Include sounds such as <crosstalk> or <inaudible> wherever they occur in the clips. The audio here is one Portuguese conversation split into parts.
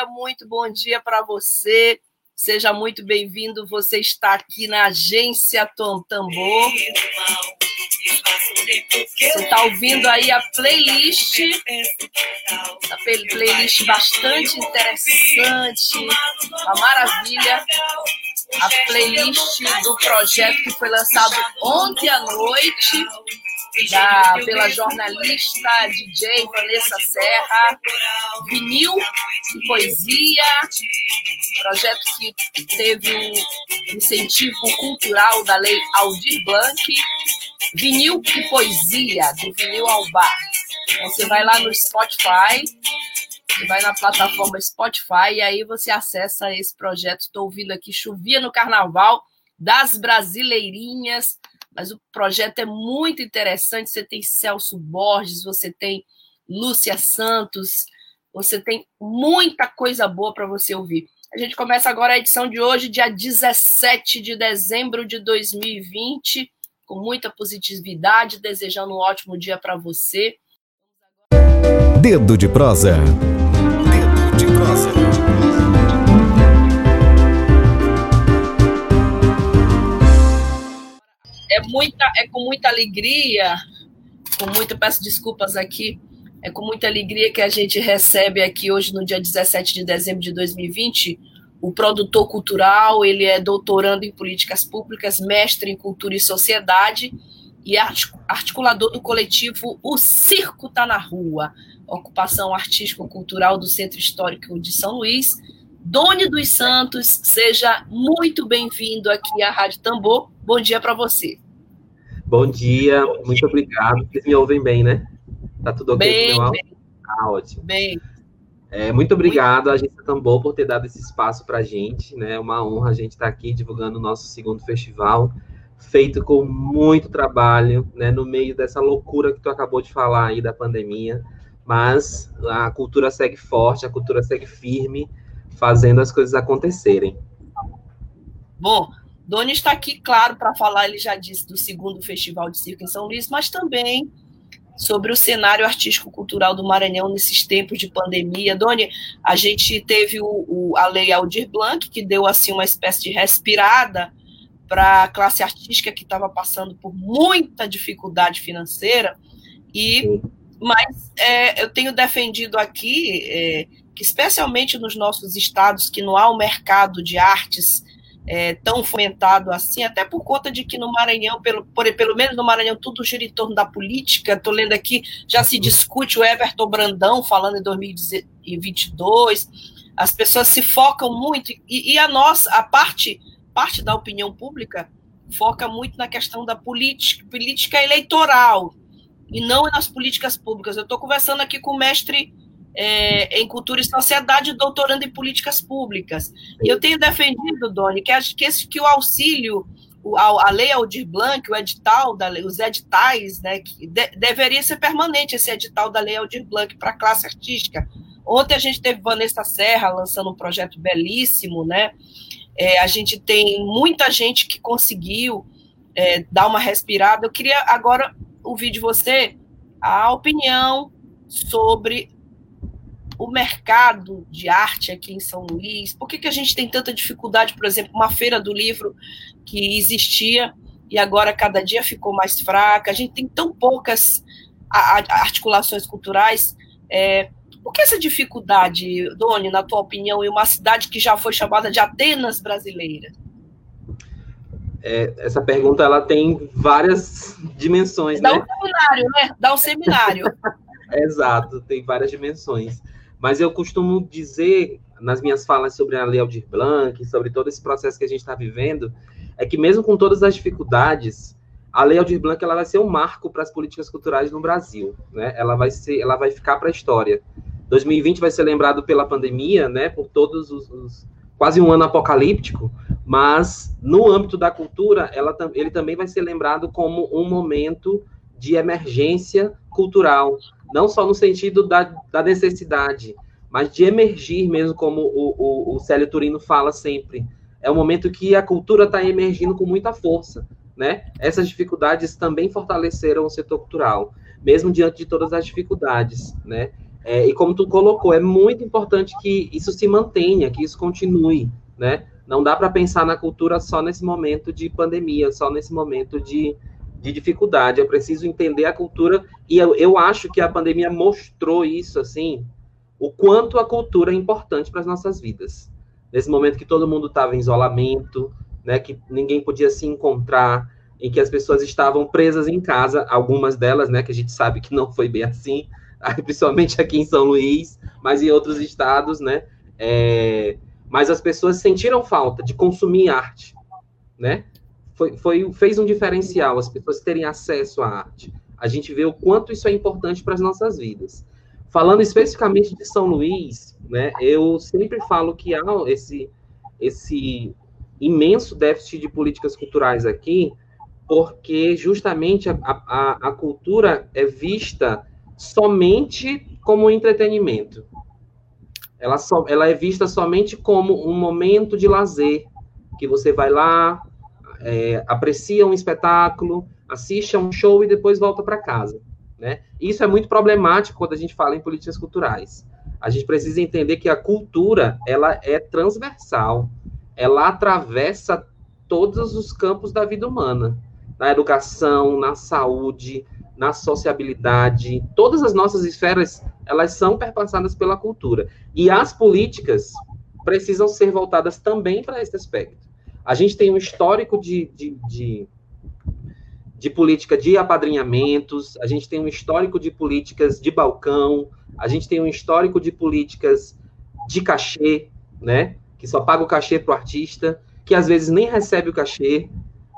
Dia, muito bom dia para você. Seja muito bem-vindo. Você está aqui na Agência Tom Tambor. Você está ouvindo aí a playlist, a playlist bastante interessante, uma maravilha. A playlist do projeto que foi lançado ontem à noite da, pela jornalista DJ Vanessa Serra, vinil e poesia, projeto que teve um incentivo cultural da lei Aldir Blanc, vinil e poesia, do vinil ao bar. Então, você vai lá no Spotify, você vai na plataforma Spotify e aí você acessa esse projeto. Estou ouvindo aqui Chovia no Carnaval, das Brasileirinhas, mas o projeto é muito interessante. Você tem Celso Borges, você tem Lúcia Santos, você tem muita coisa boa para você ouvir. A gente começa agora a edição de hoje, dia 17 de dezembro de 2020, com muita positividade, desejando um ótimo dia para você. Dedo de prosa. Dedo de prosa. É, muita, é com muita alegria, com muita, peço desculpas aqui, é com muita alegria que a gente recebe aqui hoje, no dia 17 de dezembro de 2020, o produtor cultural, ele é doutorando em políticas públicas, mestre em cultura e sociedade e articulador do coletivo O Circo Tá na Rua, ocupação artístico-cultural do Centro Histórico de São Luís. Doni dos Santos, seja muito bem-vindo aqui à Rádio Tambor. Bom dia para você. Bom dia, muito obrigado. Vocês me ouvem bem, né? Tá tudo ok bem, meu bem. Ah, ótimo. Bem. É, muito obrigado, a Agência Tambor, por ter dado esse espaço para a gente. Né? É uma honra a gente estar tá aqui divulgando o nosso segundo festival, feito com muito trabalho, né? no meio dessa loucura que tu acabou de falar aí da pandemia. Mas a cultura segue forte, a cultura segue firme, fazendo as coisas acontecerem. Bom, Doni está aqui, claro, para falar, ele já disse, do segundo Festival de Circo em São Luís, mas também sobre o cenário artístico-cultural do Maranhão nesses tempos de pandemia. Doni, a gente teve o, o, a Lei Aldir Blanc, que deu assim uma espécie de respirada para a classe artística que estava passando por muita dificuldade financeira, e mas é, eu tenho defendido aqui é, especialmente nos nossos estados, que não há um mercado de artes é, tão fomentado assim, até por conta de que no Maranhão, pelo, por, pelo menos no Maranhão, tudo gira em torno da política. Estou lendo aqui, já se discute o Everton Brandão falando em 2022. As pessoas se focam muito, e, e a nossa, a parte, parte da opinião pública foca muito na questão da política, política eleitoral e não nas políticas públicas. Eu estou conversando aqui com o mestre é, em Cultura e Sociedade, doutorando em Políticas Públicas. E eu tenho defendido, Doni, que, acho que, esse, que o auxílio, a, a, Lei Aldir Blanc, o edital, da os editais, né, que de, deveria ser permanente esse edital da Lei Aldir Blanc para a classe artística. Ontem a gente teve Vanessa Serra lançando um projeto belíssimo, né? É, a gente tem muita gente que conseguiu é, dar uma respirada. Eu queria agora ouvir de você a opinião sobre o mercado de arte aqui em São Luís? Por que, que a gente tem tanta dificuldade, por exemplo, uma feira do livro que existia e agora cada dia ficou mais fraca? A gente tem tão poucas articulações culturais. É, por que essa dificuldade, Doni, na tua opinião, em uma cidade que já foi chamada de Atenas brasileira? É, essa pergunta ela tem várias dimensões, Dá né? um seminário, né? Dá um seminário. <laughs> Exato, tem várias dimensões. Mas eu costumo dizer nas minhas falas sobre a Lei Aldir Blanc, sobre todo esse processo que a gente está vivendo, é que mesmo com todas as dificuldades, a Lei Aldir Blanc ela vai ser um marco para as políticas culturais no Brasil, né? Ela vai ser, ela vai ficar para a história. 2020 vai ser lembrado pela pandemia, né? Por todos os, os quase um ano apocalíptico, mas no âmbito da cultura, ela, ele também vai ser lembrado como um momento de emergência cultural, não só no sentido da, da necessidade, mas de emergir mesmo, como o, o, o Célio Turino fala sempre. É um momento que a cultura está emergindo com muita força né? Essas dificuldades também fortaleceram o setor cultural, mesmo diante de todas as dificuldades, né? É, e como tu colocou, é muito importante que isso se mantenha, que isso continue, né? Não dá para pensar na cultura só nesse momento de pandemia, só nesse momento de, de dificuldade. É preciso entender a cultura, e eu, eu acho que a pandemia mostrou isso, assim, o quanto a cultura é importante para as nossas vidas. Nesse momento que todo mundo estava em isolamento, né, que ninguém podia se encontrar, em que as pessoas estavam presas em casa, algumas delas, né, que a gente sabe que não foi bem assim, <laughs> principalmente aqui em São Luís, mas em outros estados, né, é, mas as pessoas sentiram falta de consumir arte, né, foi, foi, fez um diferencial as pessoas terem acesso à arte. A gente vê o quanto isso é importante para as nossas vidas. Falando especificamente de São Luís, né, eu sempre falo que há esse, esse imenso déficit de políticas culturais aqui, porque justamente a, a, a cultura é vista somente como entretenimento. Ela, só, ela é vista somente como um momento de lazer, que você vai lá, é, aprecia um espetáculo, assiste a um show e depois volta para casa. Né? Isso é muito problemático quando a gente fala em políticas culturais. A gente precisa entender que a cultura ela é transversal ela atravessa todos os campos da vida humana, na educação, na saúde, na sociabilidade, todas as nossas esferas, elas são perpassadas pela cultura. E as políticas precisam ser voltadas também para esse aspecto. A gente tem um histórico de, de, de, de política de apadrinhamentos, a gente tem um histórico de políticas de balcão, a gente tem um histórico de políticas de cachê, né? que só paga o cachê para o artista, que às vezes nem recebe o cachê,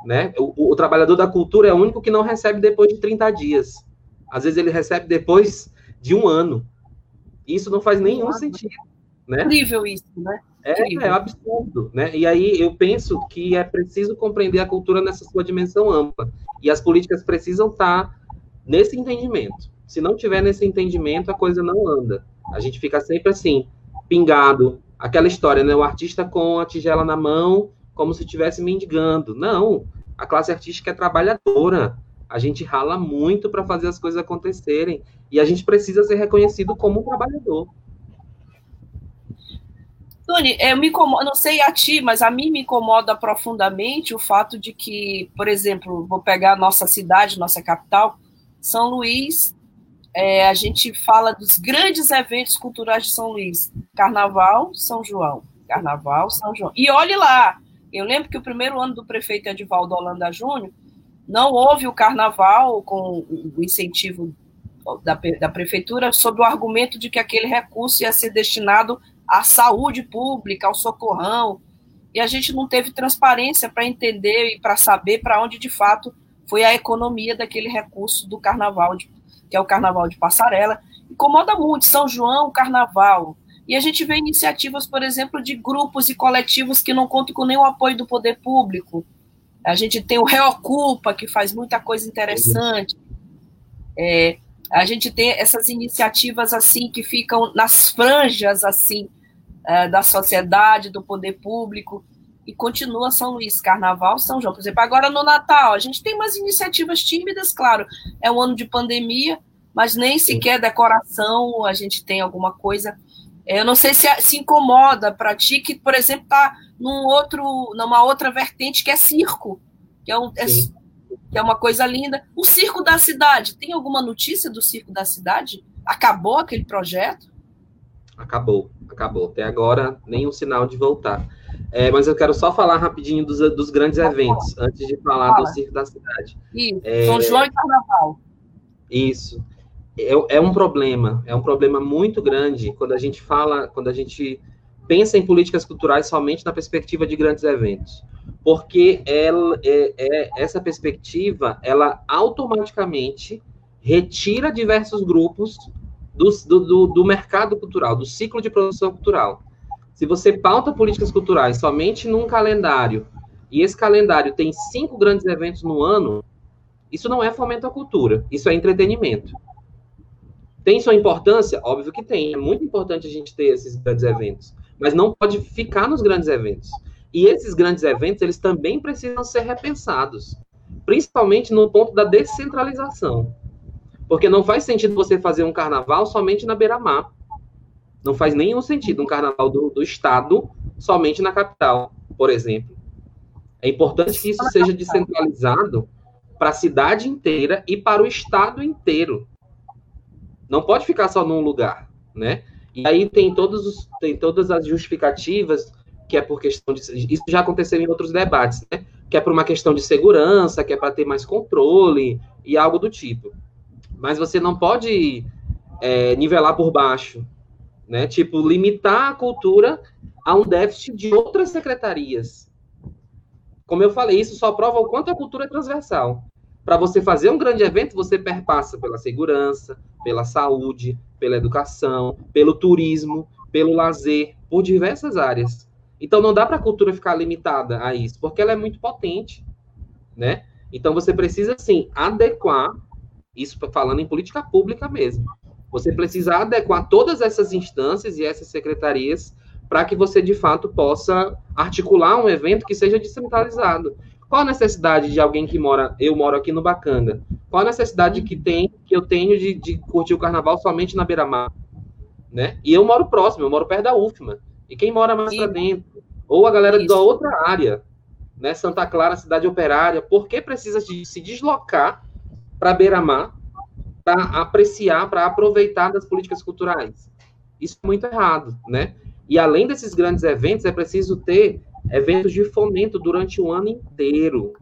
né? O, o, trabalhador da cultura é o único que não recebe depois de 30 dias. Às vezes ele recebe depois de um ano. Isso não faz nenhum sentido. Né? Incrível isso, né? É, é absurdo, né? E aí eu penso que é preciso compreender a cultura nessa sua dimensão ampla. E as políticas precisam estar nesse entendimento. Se não tiver nesse entendimento, a coisa não anda. A gente fica sempre assim, pingado, aquela história, né? O artista com a tigela na mão, como se estivesse mendigando. Não, a classe artística é trabalhadora. A gente rala muito para fazer as coisas acontecerem e a gente precisa ser reconhecido como um trabalhador. Tony, eu me incomodo, não sei a ti, mas a mim me incomoda profundamente o fato de que, por exemplo, vou pegar nossa cidade, nossa capital, São Luís, é, a gente fala dos grandes eventos culturais de São Luís. Carnaval, São João. Carnaval, São João. E olhe lá, eu lembro que o primeiro ano do prefeito Edivaldo Holanda Júnior, não houve o carnaval com o incentivo da, da prefeitura sob o argumento de que aquele recurso ia ser destinado à saúde pública, ao socorrão, e a gente não teve transparência para entender e para saber para onde de fato foi a economia daquele recurso do carnaval de que é o Carnaval de Passarela, incomoda muito São João, Carnaval. E a gente vê iniciativas, por exemplo, de grupos e coletivos que não contam com nenhum apoio do poder público. A gente tem o Reocupa, que faz muita coisa interessante. É, a gente tem essas iniciativas assim que ficam nas franjas assim é, da sociedade, do poder público e continua São Luís, Carnaval, São João. Por exemplo, agora no Natal, a gente tem umas iniciativas tímidas, claro, é um ano de pandemia, mas nem sequer decoração a gente tem alguma coisa. É, eu não sei se se incomoda para ti que, por exemplo, está num outro, numa outra vertente que é circo, que é, um, é, que é uma coisa linda. O circo da cidade, tem alguma notícia do circo da cidade? Acabou aquele projeto? Acabou, acabou. Até agora, nenhum sinal de voltar. É, mas eu quero só falar rapidinho dos, dos grandes eventos, antes de falar Fala. do Circo da Cidade. Isso, é, São João e Carnaval. Isso. É, é, um problema, é um problema muito grande quando a gente fala, quando a gente pensa em políticas culturais somente na perspectiva de grandes eventos, porque ela, é, é, essa perspectiva ela automaticamente retira diversos grupos do, do, do mercado cultural, do ciclo de produção cultural. Se você pauta políticas culturais somente num calendário e esse calendário tem cinco grandes eventos no ano, isso não é fomento à cultura, isso é entretenimento. Tem sua importância? Óbvio que tem. É muito importante a gente ter esses grandes eventos. Mas não pode ficar nos grandes eventos. E esses grandes eventos, eles também precisam ser repensados. Principalmente no ponto da descentralização. Porque não faz sentido você fazer um carnaval somente na beira-mar. Não faz nenhum sentido um carnaval do, do Estado somente na capital, por exemplo. É importante que isso seja descentralizado para a cidade inteira e para o Estado inteiro. Não pode ficar só num lugar, né? E aí tem, todos os, tem todas as justificativas que é por questão de. Isso já aconteceu em outros debates, né? Que é por uma questão de segurança, que é para ter mais controle e algo do tipo mas você não pode é, nivelar por baixo, né? Tipo, limitar a cultura a um déficit de outras secretarias. Como eu falei, isso só prova o quanto a cultura é transversal. Para você fazer um grande evento, você perpassa pela segurança, pela saúde, pela educação, pelo turismo, pelo lazer, por diversas áreas. Então não dá para a cultura ficar limitada a isso, porque ela é muito potente, né? Então você precisa sim adequar isso falando em política pública mesmo. Você precisa adequar todas essas instâncias e essas secretarias para que você, de fato, possa articular um evento que seja descentralizado. Qual a necessidade de alguém que mora, eu moro aqui no Bacanga, qual a necessidade que tem, que eu tenho de, de curtir o carnaval somente na beira-mar? Né? E eu moro próximo, eu moro perto da UFMA. E quem mora mais para dentro? Ou a galera Isso. da outra área, né? Santa Clara, cidade operária, por que precisa de se deslocar para beira-mar para apreciar, para aproveitar das políticas culturais. Isso é muito errado, né? E além desses grandes eventos, é preciso ter eventos de fomento durante o ano inteiro.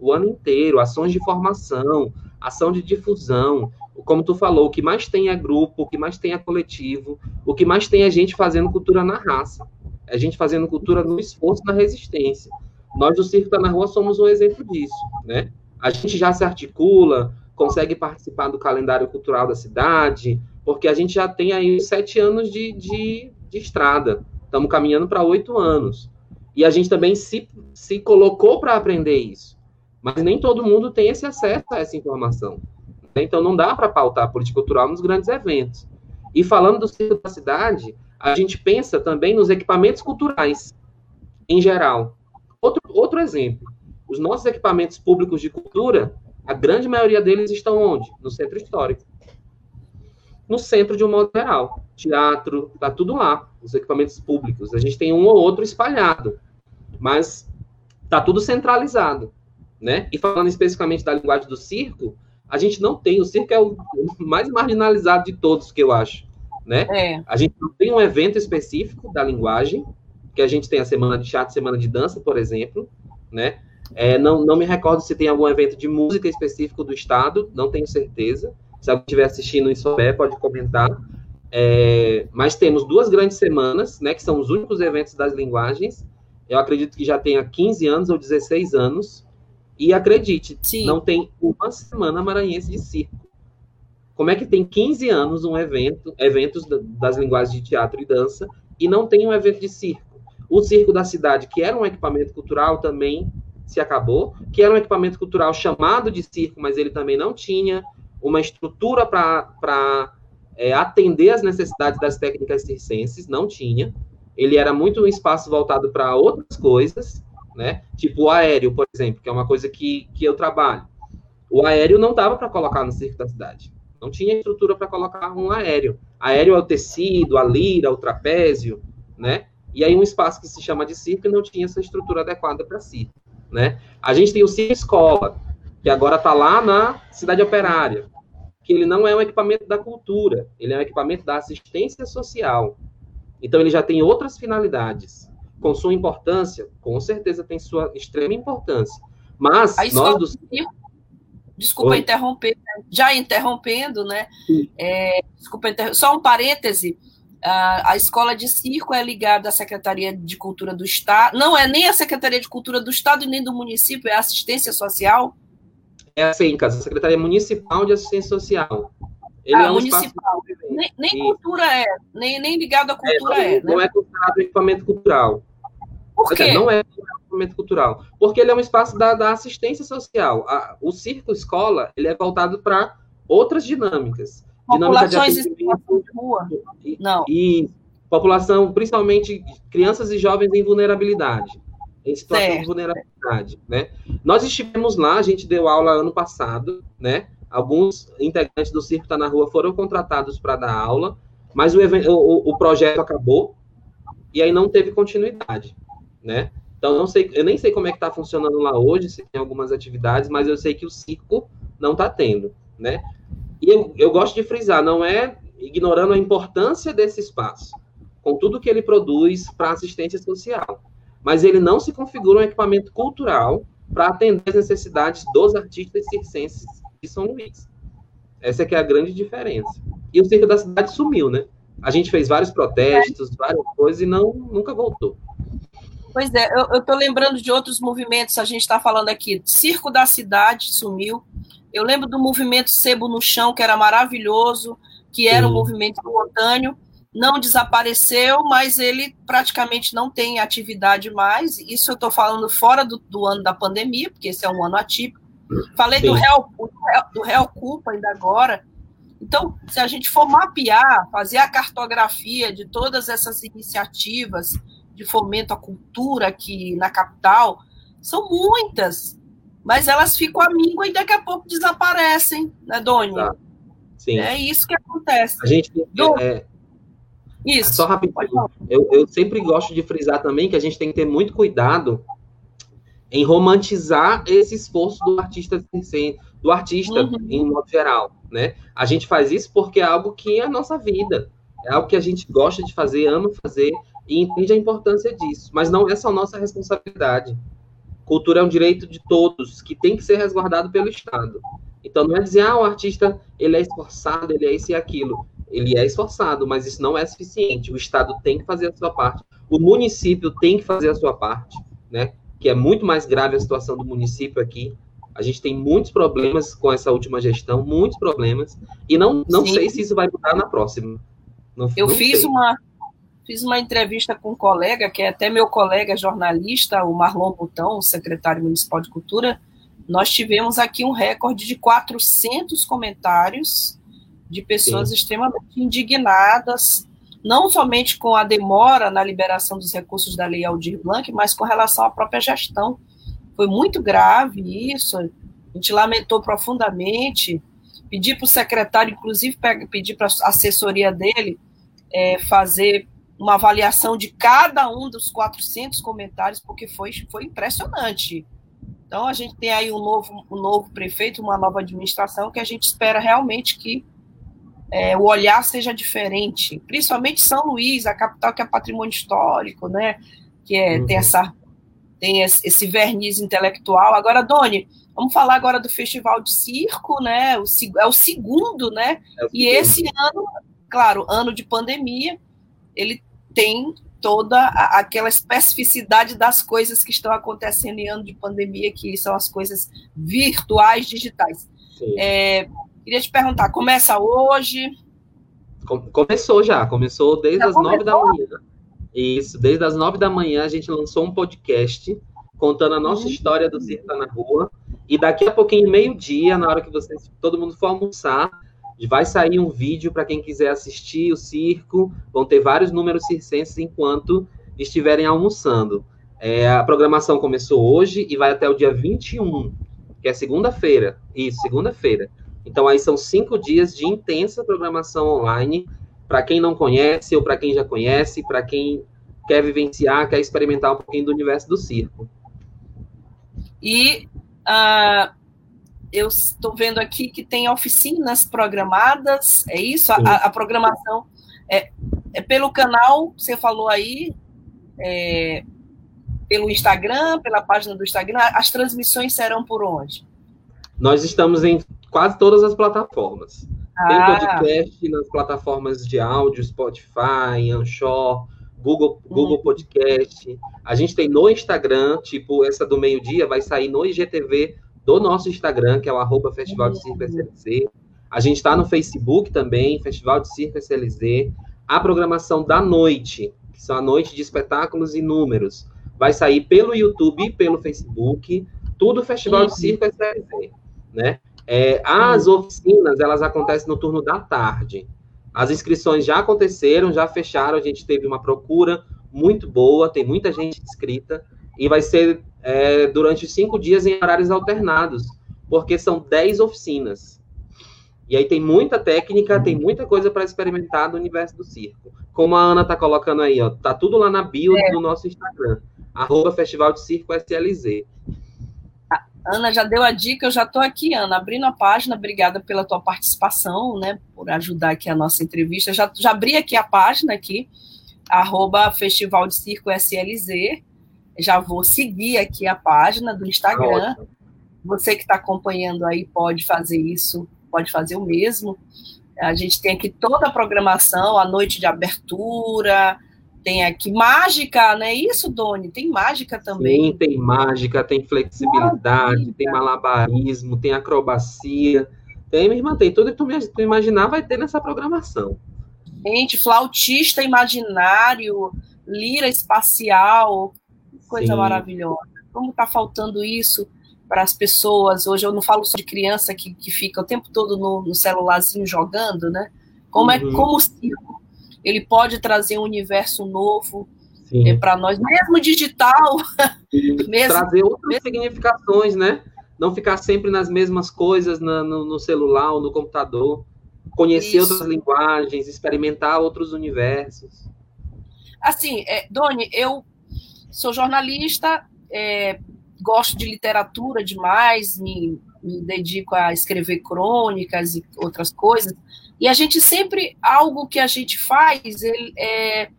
O ano inteiro, ações de formação, ação de difusão. Como tu falou, o que mais tem é grupo, o que mais tem é coletivo, o que mais tem é gente fazendo cultura na raça. É gente fazendo cultura no esforço, na resistência. Nós do Circo Tá Na Rua somos um exemplo disso, né? A gente já se articula, consegue participar do calendário cultural da cidade, porque a gente já tem aí sete anos de, de, de estrada, estamos caminhando para oito anos. E a gente também se, se colocou para aprender isso. Mas nem todo mundo tem esse acesso a essa informação. Então não dá para pautar a política cultural nos grandes eventos. E falando do ciclo da cidade, a gente pensa também nos equipamentos culturais, em geral. Outro, outro exemplo, os nossos equipamentos públicos de cultura, a grande maioria deles estão onde? No centro histórico. No centro, de um modo geral. Teatro, tá tudo lá, os equipamentos públicos. A gente tem um ou outro espalhado, mas tá tudo centralizado, né? E falando especificamente da linguagem do circo, a gente não tem, o circo é o mais marginalizado de todos, que eu acho, né? É. A gente não tem um evento específico da linguagem, que a gente tem a semana de teatro, semana de dança, por exemplo, né? É, não, não me recordo se tem algum evento de música específico do estado, não tenho certeza. Se alguém estiver assistindo e souber, pode comentar. É, mas temos duas grandes semanas, né, que são os únicos eventos das linguagens. Eu acredito que já tenha 15 anos ou 16 anos. E acredite, Sim. não tem uma semana maranhense de circo. Como é que tem 15 anos um evento, eventos das linguagens de teatro e dança, e não tem um evento de circo? O circo da cidade, que era um equipamento cultural, também se acabou, que era um equipamento cultural chamado de circo, mas ele também não tinha uma estrutura para é, atender as necessidades das técnicas circenses, não tinha. Ele era muito um espaço voltado para outras coisas, né? Tipo o aéreo, por exemplo, que é uma coisa que, que eu trabalho. O aéreo não dava para colocar no circo da cidade. Não tinha estrutura para colocar um aéreo. Aéreo é o tecido, a lira, o trapézio, né? E aí um espaço que se chama de circo não tinha essa estrutura adequada para circo né? A gente tem o Cine Escola, que agora está lá na Cidade Operária, que ele não é um equipamento da cultura, ele é um equipamento da assistência social. Então, ele já tem outras finalidades. Com sua importância, com certeza tem sua extrema importância. Mas nós do... Desculpa Oi? interromper, já interrompendo, né? É, desculpa, inter... só um parêntese. A, a escola de circo é ligada à Secretaria de Cultura do Estado. Não é nem a Secretaria de Cultura do Estado e nem do município, é a assistência social? É a CENCAS, a Secretaria Municipal de Assistência Social. Ele ah, é um municipal. Nem, nem cultura é, nem, nem ligado à cultura é. Não, é, né? não é considerado equipamento cultural. Por quê? Não é equipamento cultural. Porque ele é um espaço da, da assistência social. A, o circo escola ele é voltado para outras dinâmicas. Populações de, de rua. E, não. E população, principalmente crianças e jovens em vulnerabilidade. Em situação certo. de vulnerabilidade, né? Nós estivemos lá, a gente deu aula ano passado, né? Alguns integrantes do Circo Tá na Rua foram contratados para dar aula, mas o, o, o, projeto acabou e aí não teve continuidade, né? Então, não sei, eu nem sei como é que está funcionando lá hoje, se tem algumas atividades, mas eu sei que o circo não está tendo, né? E eu, eu gosto de frisar, não é ignorando a importância desse espaço, com tudo que ele produz para assistência social, mas ele não se configura um equipamento cultural para atender as necessidades dos artistas circenses de São Luís. Essa é que é a grande diferença. E o circo da cidade sumiu, né? A gente fez vários protestos, várias coisas e não nunca voltou. Pois é, eu estou lembrando de outros movimentos, a gente está falando aqui, Circo da Cidade sumiu. Eu lembro do movimento Sebo no Chão, que era maravilhoso, que era Sim. um movimento espontâneo, não desapareceu, mas ele praticamente não tem atividade mais. Isso eu estou falando fora do, do, ano da pandemia, porque esse é um ano atípico. Falei do réu, do réu culpa ainda agora. Então, se a gente for mapear, fazer a cartografia de todas essas iniciativas de fomento à cultura aqui na capital, são muitas, mas elas ficam míngua e daqui a pouco desaparecem, né, Doni? Tá. Sim. É isso que acontece. A gente é, isso. Só rapidinho. Eu, eu sempre gosto de frisar também que a gente tem que ter muito cuidado em romantizar esse esforço do artista do artista uhum. em modo geral, né? A gente faz isso porque é algo que é a nossa vida, é algo que a gente gosta de fazer, ama fazer e entende a importância disso, mas não é só nossa responsabilidade. Cultura é um direito de todos que tem que ser resguardado pelo Estado. Então não é dizer ah, o artista ele é esforçado, ele é isso e aquilo. Ele é esforçado, mas isso não é suficiente. O Estado tem que fazer a sua parte. O município tem que fazer a sua parte, né? que é muito mais grave a situação do município aqui. A gente tem muitos problemas com essa última gestão, muitos problemas, e não, não sei se isso vai mudar na próxima. Não, Eu não fiz sei. uma fiz uma entrevista com um colega, que é até meu colega jornalista, o Marlon Butão, secretário municipal de cultura. Nós tivemos aqui um recorde de 400 comentários de pessoas Sim. extremamente indignadas não somente com a demora na liberação dos recursos da Lei Aldir Blanc, mas com relação à própria gestão. Foi muito grave isso, a gente lamentou profundamente, pedi para o secretário, inclusive pedi para a assessoria dele é, fazer uma avaliação de cada um dos 400 comentários, porque foi, foi impressionante. Então, a gente tem aí um novo, um novo prefeito, uma nova administração, que a gente espera realmente que é, o olhar seja diferente, principalmente São Luís, a capital que é patrimônio histórico, né? Que é, uhum. tem essa tem esse verniz intelectual. Agora, Doni, vamos falar agora do Festival de Circo, né? O, é o segundo, né? É o e esse ano, claro, ano de pandemia, ele tem toda a, aquela especificidade das coisas que estão acontecendo em ano de pandemia, que são as coisas virtuais, digitais. É, Queria te perguntar, começa hoje? Começou já, começou desde já as nove da manhã. Isso, desde as nove da manhã a gente lançou um podcast contando a nossa uhum. história do Circo tá na Rua. E daqui a pouquinho, meio-dia, na hora que vocês, todo mundo for almoçar, vai sair um vídeo para quem quiser assistir o circo. Vão ter vários números circenses enquanto estiverem almoçando. É, a programação começou hoje e vai até o dia 21, que é segunda-feira. Isso, segunda-feira. Então, aí são cinco dias de intensa programação online, para quem não conhece ou para quem já conhece, para quem quer vivenciar, quer experimentar um pouquinho do universo do circo. E uh, eu estou vendo aqui que tem oficinas programadas, é isso? A, a, programação é, é, pelo canal, você falou aí, é, pelo Instagram, pela página do Instagram, as transmissões serão por onde? Nós estamos em quase todas as plataformas. Ah. Tem podcast nas plataformas de áudio, Spotify, Anchor, Google, Google hum. Podcast. A gente tem no Instagram, tipo, essa do meio-dia vai sair no IGTV do nosso Instagram, que é o arroba Festival de Circo SLZ. A gente está no Facebook também, Festival de Circo SLZ. A programação da noite, que são a noite de espetáculos e números, vai sair pelo YouTube e pelo Facebook. Tudo Festival de Circo SLZ, né? É, as oficinas, elas acontecem no turno da tarde. As inscrições já aconteceram, já fecharam, a gente teve uma procura muito boa, tem muita gente inscrita, e vai ser é, durante cinco dias em horários alternados, porque são dez oficinas. E aí tem muita técnica, tem muita coisa para experimentar no universo do circo. Como a Ana está colocando aí, ó, tá tudo lá na bio é. do nosso Instagram, arroba Festival de Circo SLZ. Ana já deu a dica, eu já estou aqui, Ana, abrindo a página, obrigada pela tua participação, né, por ajudar aqui a nossa entrevista. Já, já abri aqui a página aqui, arroba Festival de Circo SLZ, já vou seguir aqui a página do Instagram. Você que está acompanhando aí pode fazer isso, pode fazer o mesmo. A gente tem aqui toda a programação, a noite de abertura, tem aqui mágica, não é isso, Doni? Tem mágica também. Sim, tem mágica, tem flexibilidade, mágica. tem malabarismo, tem acrobacia. Tem, minha irmã, tem tudo que tu, tu imaginar vai ter nessa programação. Gente, flautista imaginário, lira espacial, coisa Sim. maravilhosa. Como está faltando isso para as pessoas? Hoje eu não falo só de criança que, que fica o tempo todo no, no celularzinho jogando, né? Como é, uhum. é como o circo ele pode trazer um universo novo é, para nós, mesmo digital. <laughs> mesmo, trazer outras mesmo... significações, né? Não ficar sempre nas mesmas coisas na, no, no, celular ou no computador. Conhecer Isso. outras linguagens, experimentar outros universos. Assim, é, Doni, eu sou jornalista, é, gosto de literatura demais, me, me dedico a escrever crônicas e outras coisas, e a gente sempre, algo que a gente faz, ele é,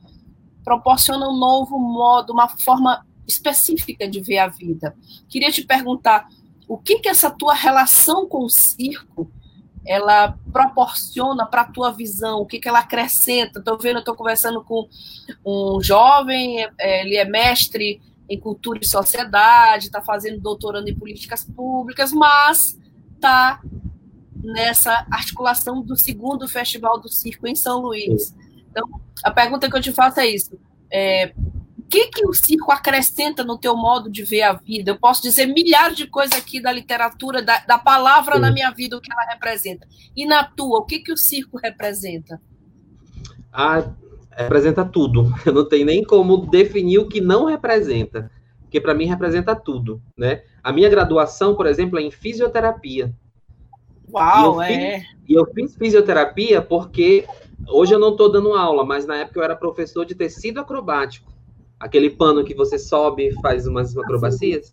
proporciona um novo modo, uma forma específica de ver a vida. Queria te perguntar, o que que essa tua relação com o circo ela proporciona para a tua visão, o que, que ela acrescenta. Estou vendo, estou conversando com um jovem, é, ele é mestre em cultura e sociedade, está fazendo doutorando em políticas públicas, mas está nessa articulação do segundo Festival do Circo em São Luís. Então, a pergunta que eu te faço é isso. É, que, que o circo acrescenta no teu modo de ver a vida? Eu posso dizer milhares de coisas aqui da literatura, da, da palavra Sim. na minha vida, o que ela representa. E na tua, o que, que o circo representa? Ah, representa tudo. <laughs> Eu não tenho nem como definir o que não representa, porque para mim representa tudo, né? A minha graduação, por exemplo, é em fisioterapia. Uau, e é. Fiz, e eu fiz fisioterapia porque hoje eu não estou dando aula, mas na época eu era professor de tecido acrobático. Aquele pano que você sobe e faz umas acrobacias.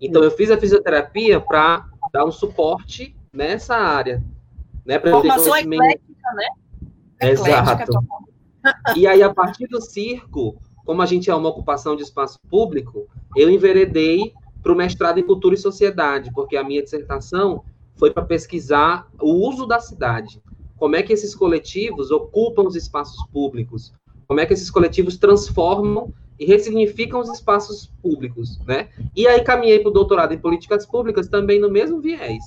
Então eu fiz a fisioterapia para dar um suporte nessa área. Né, Formação eclética, né? Exato. <laughs> e aí, a partir do circo, como a gente é uma ocupação de espaço público, eu enveredei para o mestrado em cultura e sociedade, porque a minha dissertação foi para pesquisar o uso da cidade. Como é que esses coletivos ocupam os espaços públicos? Como é que esses coletivos transformam e ressignificam os espaços públicos, né? E aí caminhei para o doutorado em políticas públicas também no mesmo viés.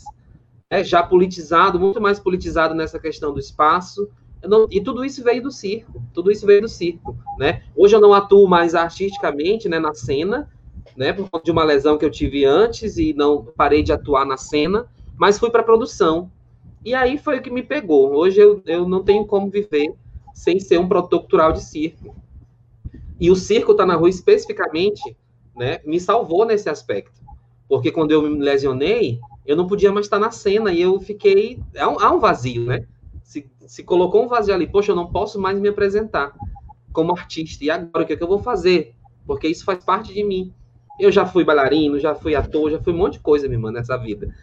É, já politizado, muito mais politizado nessa questão do espaço, não, e tudo isso veio do circo, tudo isso veio do circo, né? Hoje eu não atuo mais artisticamente, né, na cena, né, por conta de uma lesão que eu tive antes e não parei de atuar na cena, mas fui para produção. E aí foi o que me pegou. Hoje eu, eu não tenho como viver sem ser um produtor cultural de circo. E o circo tá na rua especificamente, né, me salvou nesse aspecto. Porque quando eu me lesionei, eu não podia mais estar na cena e eu fiquei. Há um, há um vazio, né? Se, se colocou um vazio ali, poxa, eu não posso mais me apresentar como artista. E agora o que, é que eu vou fazer? Porque isso faz parte de mim. Eu já fui bailarino, já fui ator, já fui um monte de coisa, minha irmã, nessa vida.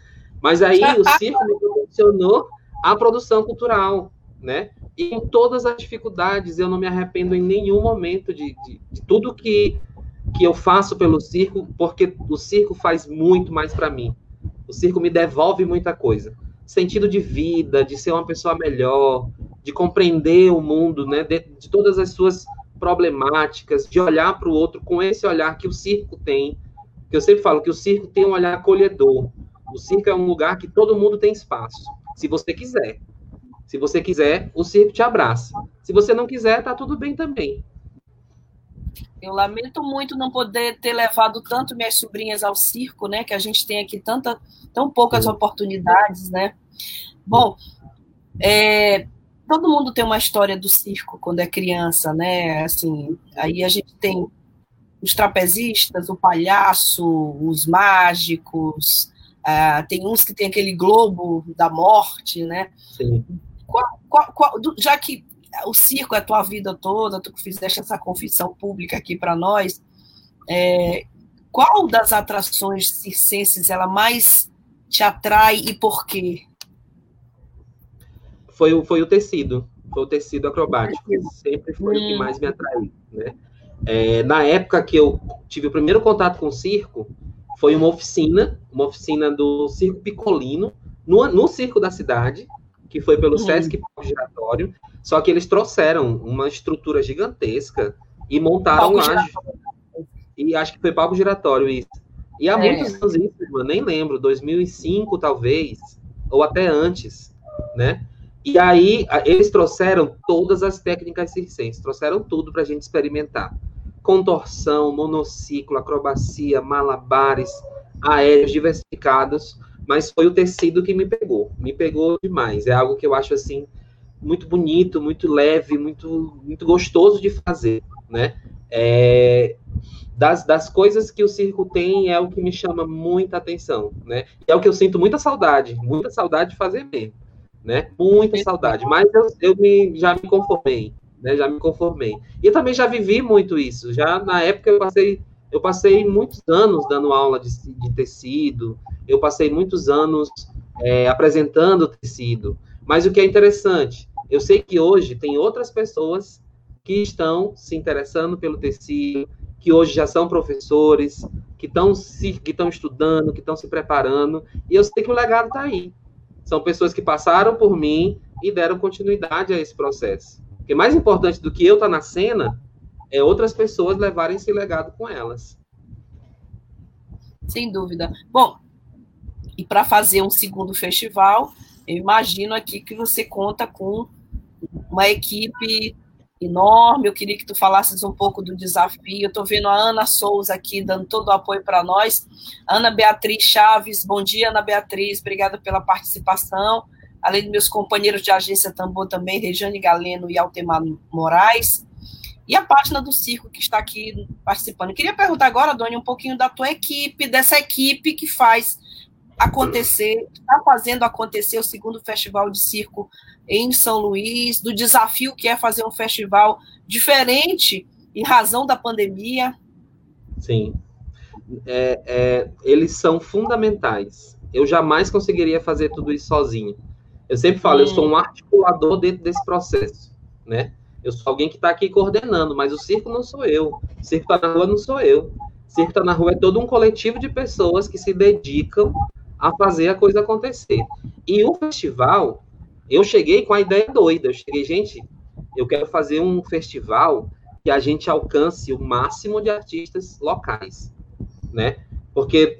Mas aí <laughs> o circo me proporcionou a produção cultural, né? E com todas as dificuldades, eu não me arrependo em nenhum momento de, de, de tudo que, que eu faço pelo circo, porque o circo faz muito mais para mim. O circo me devolve muita coisa. sentido de vida, de ser uma pessoa melhor, de compreender o mundo, né, de, de todas as suas problemáticas, de olhar para o outro com esse olhar que o circo tem. Que eu sempre falo que o circo tem um olhar acolhedor. O circo é um lugar que todo mundo tem espaço, se você quiser. Se você quiser, o circo te abraça. Se você não quiser, tá tudo bem também. Eu lamento muito não poder ter levado tanto minhas sobrinhas ao circo, né? Que a gente tem aqui tanta, tão poucas oportunidades, né? Bom, é, todo mundo tem uma história do circo quando é criança, né? Assim, aí a gente tem os trapezistas, o palhaço, os mágicos, uh, tem uns que tem aquele globo da morte, né? Sim. Qual, qual, qual, já que o circo é a tua vida toda, tu fizeste essa confissão pública aqui para nós, é, qual das atrações circenses ela mais te atrai e por quê? Foi o, foi o tecido, foi o tecido acrobático, sempre foi hum. o que hum. mais me atraiu, né? É, na época que eu tive o primeiro contato com o circo, foi uma oficina, uma oficina do Circo Picolino, no, no circo da cidade, que foi pelo uhum. Sesc Giratório, só que eles trouxeram uma estrutura gigantesca e montaram palco lá. E acho que foi palco giratório isso. E há é. muitos anos isso, eu nem lembro, 2005 talvez, ou até antes, né? E aí eles trouxeram todas as técnicas circenses, trouxeram tudo para a gente experimentar. Contorção, monociclo, acrobacia, malabares, aéreos diversificados, mas foi o tecido que me pegou, me pegou demais. É algo que eu acho assim muito bonito, muito leve, muito, muito gostoso de fazer, né? É, das, das coisas que o circo tem é o que me chama muita atenção, né? E é o que eu sinto muita saudade, muita saudade de fazer mesmo, né? Muita saudade, mas eu, eu me, já me conformei, né? Já me conformei. E eu também já vivi muito isso, já na época eu passei eu passei muitos anos dando aula de, de tecido, eu passei muitos anos é, apresentando tecido, mas o que é interessante, eu sei que hoje tem outras pessoas que estão se interessando pelo tecido, que hoje já são professores, que estão se, que estão estudando, que estão se preparando, e eu sei que o legado está aí. São pessoas que passaram por mim e deram continuidade a esse processo. Porque mais importante do que eu estar tá na cena é outras pessoas levarem esse legado com elas. Sem dúvida. Bom, e para fazer um segundo festival, eu imagino aqui que você conta com uma equipe enorme. Eu queria que tu falasses um pouco do desafio. Eu estou vendo a Ana Souza aqui dando todo o apoio para nós. Ana Beatriz Chaves, bom dia, Ana Beatriz, obrigada pela participação. Além dos meus companheiros de agência Tambor também, Rejane Galeno e Altemar Moraes. E a página do circo que está aqui participando. Eu queria perguntar agora, Doni, um pouquinho da tua equipe, dessa equipe que faz acontecer, está fazendo acontecer o segundo festival de circo em São Luís, do desafio que é fazer um festival diferente em razão da pandemia. Sim, é, é, eles são fundamentais. Eu jamais conseguiria fazer tudo isso sozinho. Eu sempre falo, hum. eu sou um articulador dentro desse processo, né? Eu sou alguém que está aqui coordenando, mas o circo não sou eu. O circo está na rua não sou eu. O circo está na rua é todo um coletivo de pessoas que se dedicam a fazer a coisa acontecer. E o festival, eu cheguei com a ideia doida. Eu cheguei, gente, eu quero fazer um festival que a gente alcance o máximo de artistas locais, né? Porque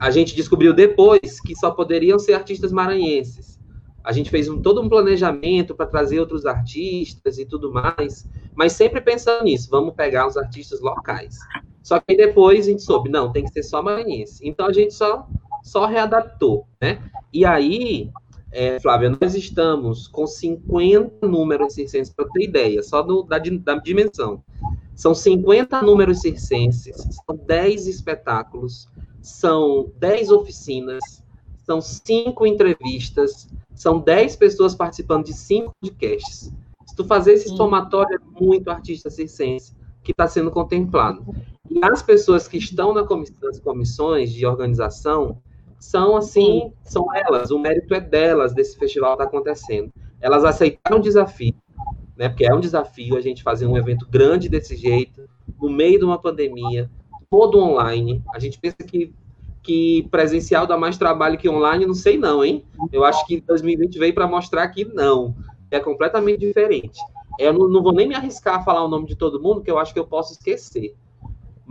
a gente descobriu depois que só poderiam ser artistas maranhenses. A gente fez um, todo um planejamento para trazer outros artistas e tudo mais, mas sempre pensando nisso, vamos pegar os artistas locais. Só que depois a gente soube, não, tem que ser só maranhense. Então a gente só só readaptou, né? E aí, é, Flávia, nós estamos com 50 números circenses, para ter ideia, só do, da, da dimensão. São 50 números circenses, são 10 espetáculos, são 10 oficinas, são 5 entrevistas, são 10 pessoas participando de 5 podcasts. Se tu fazer esse somatório, é muito artista circense que está sendo contemplado. E as pessoas que estão na comissão, nas comissões de organização, são assim, são elas, o mérito é delas desse festival estar tá acontecendo. Elas aceitaram o desafio, né? Porque é um desafio a gente fazer um evento grande desse jeito, no meio de uma pandemia, todo online. A gente pensa que que presencial dá mais trabalho que online, não sei não, hein? Eu acho que 2020 veio para mostrar que não, é completamente diferente. Eu não, não, vou nem me arriscar a falar o nome de todo mundo, que eu acho que eu posso esquecer.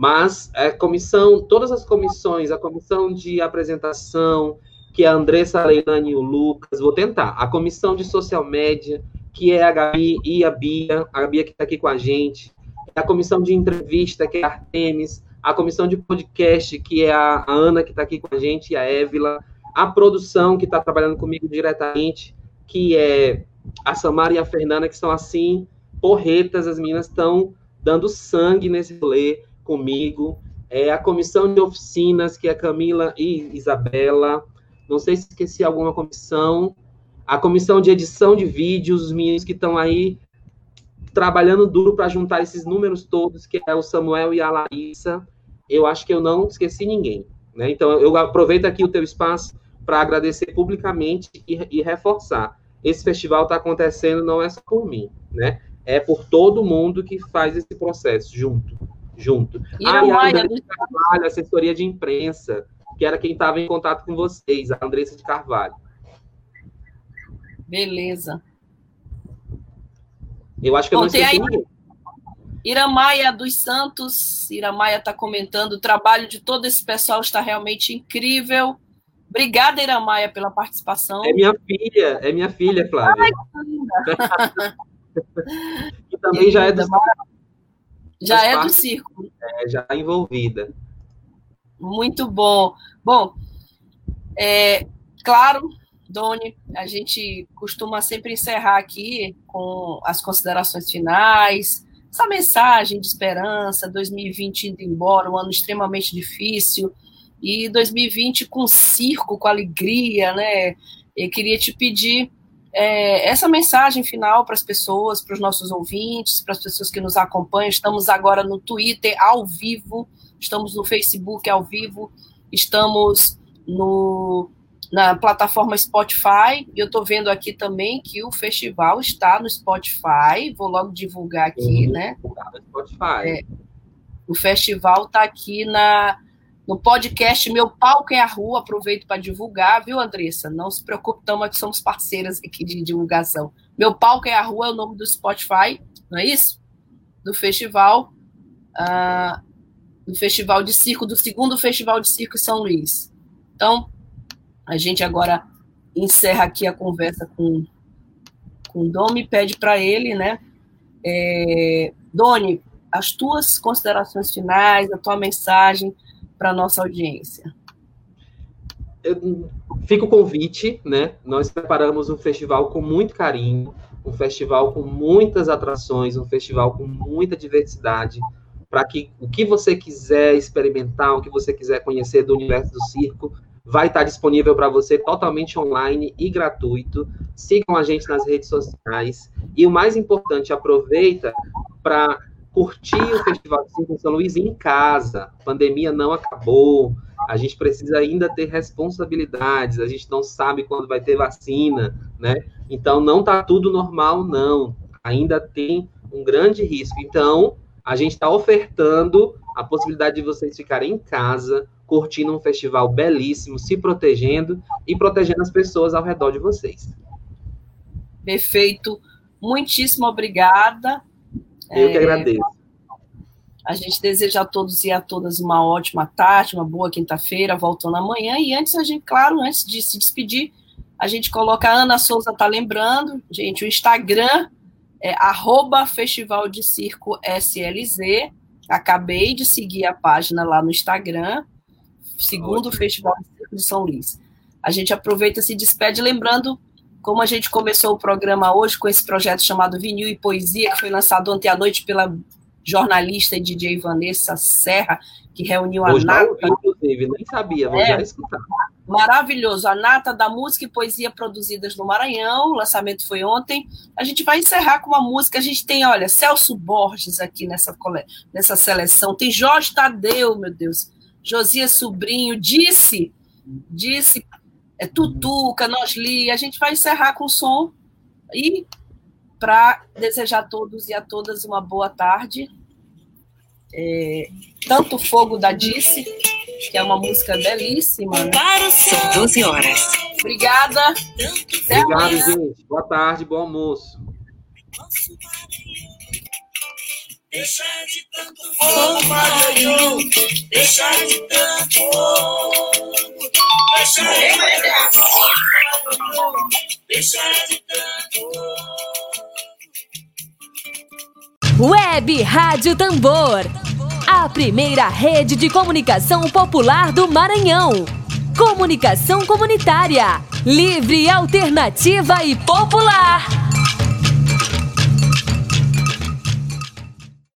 Mas a comissão, todas as comissões, a comissão de apresentação, que é a Andressa, a Leilani e o Lucas, vou tentar. A comissão de social média, que é a Gabi e a Bia, a Bia que está aqui com a gente. A comissão de entrevista, que é a Artemis. A comissão de podcast, que é a Ana, que está aqui com a gente, e a Évila. A produção, que está trabalhando comigo diretamente, que é a Samara e a Fernanda, que são assim, porretas, as meninas estão dando sangue nesse rolê comigo. É a comissão de oficinas, que é Camila e Isabela. Não sei se esqueci alguma comissão. A comissão de edição de vídeos, os meninos que estão aí trabalhando duro para juntar esses números todos, que é o Samuel e a Larissa. Eu acho que eu não esqueci ninguém. Né? Então, eu aproveito aqui o teu espaço para agradecer publicamente e, e reforçar esse festival está acontecendo não é só por mim, né? É por todo mundo que faz esse processo junto, junto. Ah, e a Andressa de Carvalho, assessoria de imprensa, que era quem estava em contato com vocês, a Andressa de Carvalho. Beleza. Eu acho que Bom, eu não esqueci ninguém. Iramaia dos Santos, Iramaia está comentando, o trabalho de todo esse pessoal está realmente incrível. Obrigada, Iramaia, pela participação. É minha filha, é minha filha, Flávia. Ai, <laughs> e também já é do Já é do circo. É, já é envolvida. Muito bom. Bom, é, claro, Doni, a gente costuma sempre encerrar aqui com as considerações finais, essa mensagem de esperança, 2020 indo embora, um ano extremamente difícil, e 2020 com circo, com alegria, né? Eu queria te pedir é, essa mensagem final para as pessoas, para os nossos ouvintes, para as pessoas que nos acompanham. Estamos agora no Twitter ao vivo, estamos no Facebook ao vivo, estamos no, na plataforma Spotify. Eu estou vendo aqui também que o festival está no Spotify. Vou logo divulgar aqui, uhum, né? Spotify. É, o festival está aqui na no podcast Meu Palco é a Rua, aproveito para divulgar, viu, Andressa? Não se preocupe, estamos aqui, somos parceiras aqui de divulgação. Meu Palco é a Rua é o nome do Spotify, não é isso? Do festival, uh, do festival de circo, do segundo festival de circo em São Luís. Então, a gente agora encerra aqui a conversa com, com o Domi, pede para ele, né? É, Doni, as tuas considerações finais, a tua mensagem para a nossa audiência? Fica o convite, né? Nós preparamos um festival com muito carinho, um festival com muitas atrações, um festival com muita diversidade, para que o que você quiser experimentar, o que você quiser conhecer do universo do circo, vai estar disponível para você totalmente online e gratuito. Sigam a gente nas redes sociais. E o mais importante, aproveita para curtir o Festival de Circo São Luís em casa. A pandemia não acabou. A gente precisa ainda ter responsabilidades. A gente não sabe quando vai ter vacina, né? Então não está tudo normal, não. Ainda tem um grande risco. Então a gente está ofertando a possibilidade de vocês ficarem em casa, curtindo um festival belíssimo, se protegendo e protegendo as pessoas ao redor de vocês. Perfeito. Muitíssimo obrigada. Eu que é, agradeço. A gente deseja a todos e a todas uma ótima tarde, uma boa quinta-feira, voltando amanhã. E antes, a gente, claro, antes de se despedir, a gente coloca a Ana Souza tá lembrando, gente, o Instagram é arroba Festival de Circo SLZ. Acabei de seguir a página lá no Instagram, segundo o Festival de Circo de São Luís. A gente aproveita e se despede lembrando como a gente começou o programa hoje com esse projeto chamado Vinil e Poesia, que foi lançado ontem à noite pela jornalista e DJ Vanessa Serra, que reuniu a hoje nata. inclusive, nem sabia, vou é, já escutar. Maravilhoso, a nata da música e poesia produzidas no Maranhão, o lançamento foi ontem. A gente vai encerrar com uma música, a gente tem, olha, Celso Borges aqui nessa, nessa seleção, tem Jorge Tadeu, meu Deus, Josias Sobrinho, disse, disse é Tutuca, Nosli. A gente vai encerrar com o som e para desejar a todos e a todas uma boa tarde. É, tanto fogo da Dice, que é uma música belíssima. Né? São 12 horas. Obrigada. Até Obrigado, amanhã. gente. Boa tarde, bom almoço. Deixa de tanto fogo, Maranhão. Deixa de tanto fogo. Deixa de tanto fogo. Deixa de tanto. Web Rádio Tambor. A primeira rede de comunicação popular do Maranhão. Comunicação comunitária. Livre, alternativa e popular.